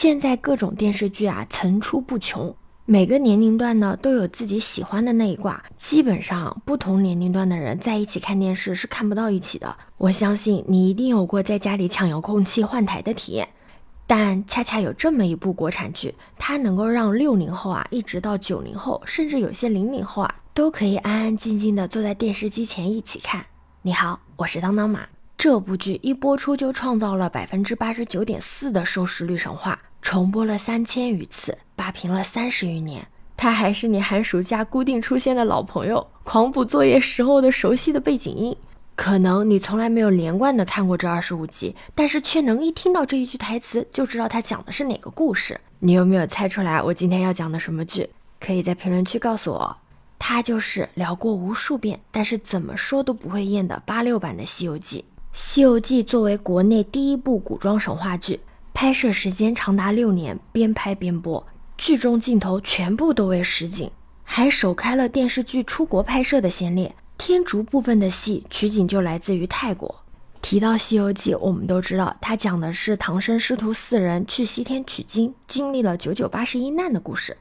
现在各种电视剧啊层出不穷，每个年龄段呢都有自己喜欢的那一挂，基本上不同年龄段的人在一起看电视是看不到一起的。我相信你一定有过在家里抢遥控器换台的体验，但恰恰有这么一部国产剧，它能够让六零后啊一直到九零后，甚至有些零零后啊都可以安安静静的坐在电视机前一起看。你好，我是当当马。这部剧一播出就创造了百分之八十九点四的收视率神话，重播了三千余次，霸屏了三十余年。它还是你寒暑假固定出现的老朋友，狂补作业时候的熟悉的背景音。可能你从来没有连贯的看过这二十五集，但是却能一听到这一句台词就知道它讲的是哪个故事。你有没有猜出来我今天要讲的什么剧？可以在评论区告诉我。它就是聊过无数遍，但是怎么说都不会厌的八六版的《西游记》。《西游记》作为国内第一部古装神话剧，拍摄时间长达六年，边拍边播，剧中镜头全部都为实景，还首开了电视剧出国拍摄的先例。天竺部分的戏取景就来自于泰国。提到《西游记》，我们都知道，它讲的是唐僧师徒四人去西天取经，经历了九九八十一难的故事。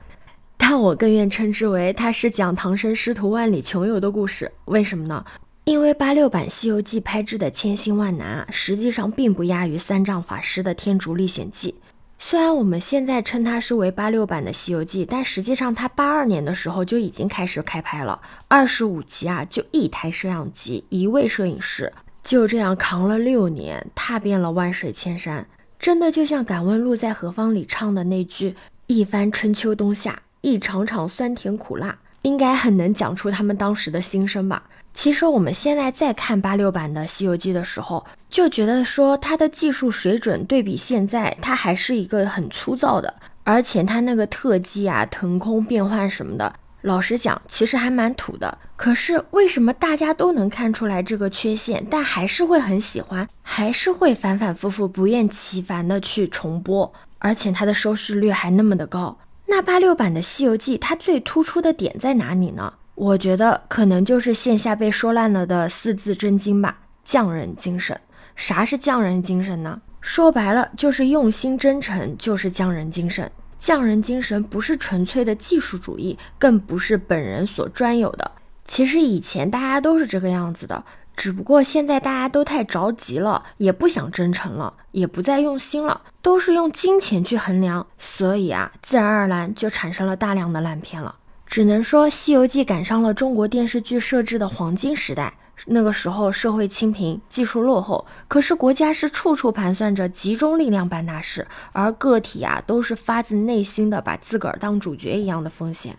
但我更愿称之为，它是讲唐僧师徒万里穷游的故事。为什么呢？因为八六版《西游记》拍制的千辛万难，实际上并不亚于三藏法师的《天竺历险记》。虽然我们现在称它是为八六版的《西游记》，但实际上它八二年的时候就已经开始开拍了。二十五集啊，就一台摄像机，一位摄影师，就这样扛了六年，踏遍了万水千山。真的就像敢问路在何方里唱的那句：“一番春秋冬夏，一场场酸甜苦辣”，应该很能讲出他们当时的心声吧。其实我们现在在看八六版的《西游记》的时候，就觉得说它的技术水准对比现在，它还是一个很粗糙的，而且它那个特技啊、腾空变换什么的，老实讲，其实还蛮土的。可是为什么大家都能看出来这个缺陷，但还是会很喜欢，还是会反反复复、不厌其烦的去重播，而且它的收视率还那么的高？那八六版的《西游记》它最突出的点在哪里呢？我觉得可能就是线下被说烂了的四字真经吧，匠人精神。啥是匠人精神呢？说白了就是用心真诚，就是匠人精神。匠人精神不是纯粹的技术主义，更不是本人所专有的。其实以前大家都是这个样子的，只不过现在大家都太着急了，也不想真诚了，也不再用心了，都是用金钱去衡量，所以啊，自然而然就产生了大量的烂片了。只能说，《西游记》赶上了中国电视剧设置的黄金时代。那个时候，社会清贫，技术落后，可是国家是处处盘算着集中力量办大事，而个体啊，都是发自内心的把自个儿当主角一样的奉献。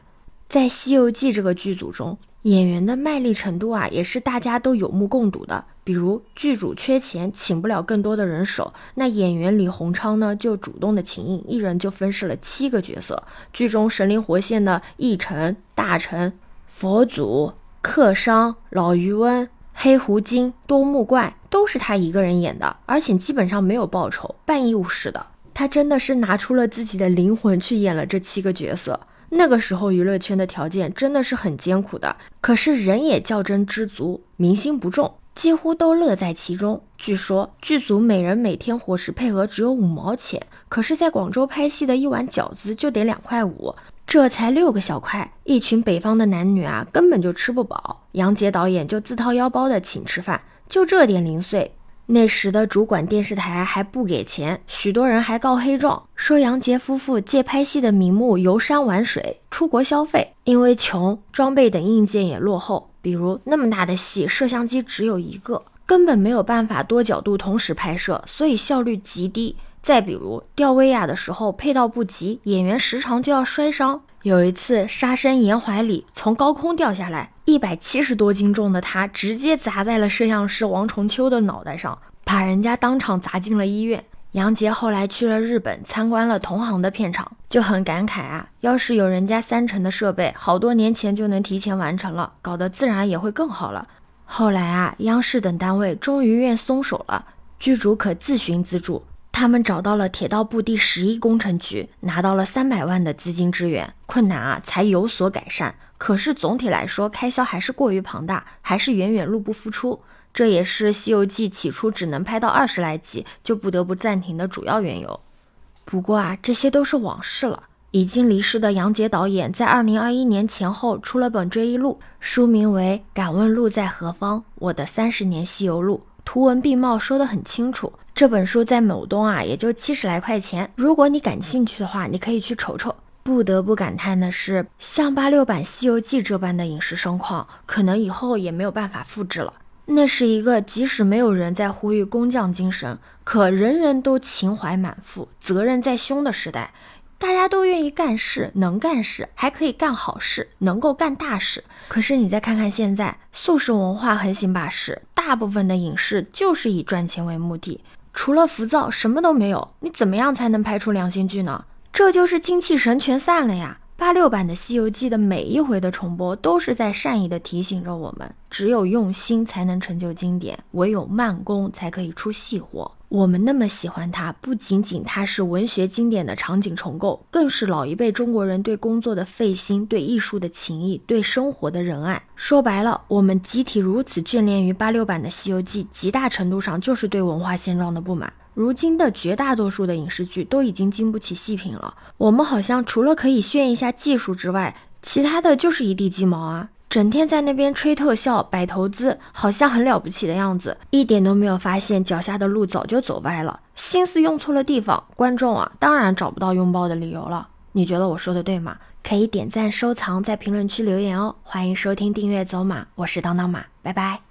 在《西游记》这个剧组中，演员的卖力程度啊，也是大家都有目共睹的。比如剧组缺钱，请不了更多的人手，那演员李鸿昌呢就主动的请缨，一人就分饰了七个角色。剧中神灵活现的义臣、大臣、佛祖、客商、老渔翁、黑狐精、多目怪，都是他一个人演的，而且基本上没有报酬，半义务式的。他真的是拿出了自己的灵魂去演了这七个角色。那个时候娱乐圈的条件真的是很艰苦的，可是人也较真知足，民心不重。几乎都乐在其中。据说剧组每人每天伙食配额只有五毛钱，可是，在广州拍戏的一碗饺子就得两块五，这才六个小块，一群北方的男女啊，根本就吃不饱。杨洁导演就自掏腰包的请吃饭，就这点零碎。那时的主管电视台还不给钱，许多人还告黑状，说杨洁夫妇借拍戏的名目游山玩水、出国消费，因为穷，装备等硬件也落后。比如那么大的戏，摄像机只有一个，根本没有办法多角度同时拍摄，所以效率极低。再比如吊威亚的时候，配套不及，演员时常就要摔伤。有一次杀生严怀里从高空掉下来，一百七十多斤重的他直接砸在了摄像师王重秋的脑袋上，把人家当场砸进了医院。杨洁后来去了日本，参观了同行的片场，就很感慨啊，要是有人家三成的设备，好多年前就能提前完成了，搞得自然也会更好了。后来啊，央视等单位终于愿松手了，剧组可自寻资助，他们找到了铁道部第十一工程局，拿到了三百万的资金支援，困难啊才有所改善。可是总体来说，开销还是过于庞大，还是远远入不敷出。这也是《西游记》起初只能拍到二十来集，就不得不暂停的主要缘由。不过啊，这些都是往事了。已经离世的杨洁导演在二零二一年前后出了本追忆录，书名为《敢问路在何方？我的三十年西游录》，图文并茂，说得很清楚。这本书在某东啊，也就七十来块钱。如果你感兴趣的话，你可以去瞅瞅。不得不感叹的是，像八六版《西游记》这般的影视盛况，可能以后也没有办法复制了。那是一个即使没有人在呼吁工匠精神，可人人都情怀满腹、责任在胸的时代。大家都愿意干事，能干事，还可以干好事，能够干大事。可是你再看看现在，速食文化横行霸市，大部分的影视就是以赚钱为目的，除了浮躁什么都没有。你怎么样才能拍出良心剧呢？这就是精气神全散了呀！八六版的《西游记》的每一回的重播，都是在善意的提醒着我们：只有用心才能成就经典，唯有慢工才可以出细活。我们那么喜欢它，不仅仅它是文学经典的场景重构，更是老一辈中国人对工作的费心、对艺术的情谊、对生活的仁爱。说白了，我们集体如此眷恋于八六版的《西游记》，极大程度上就是对文化现状的不满。如今的绝大多数的影视剧都已经经不起细品了，我们好像除了可以炫一下技术之外，其他的就是一地鸡毛啊。整天在那边吹特效、摆投资，好像很了不起的样子，一点都没有发现脚下的路早就走歪了，心思用错了地方，观众啊，当然找不到拥抱的理由了。你觉得我说的对吗？可以点赞、收藏，在评论区留言哦。欢迎收听、订阅走马，我是当当马，拜拜。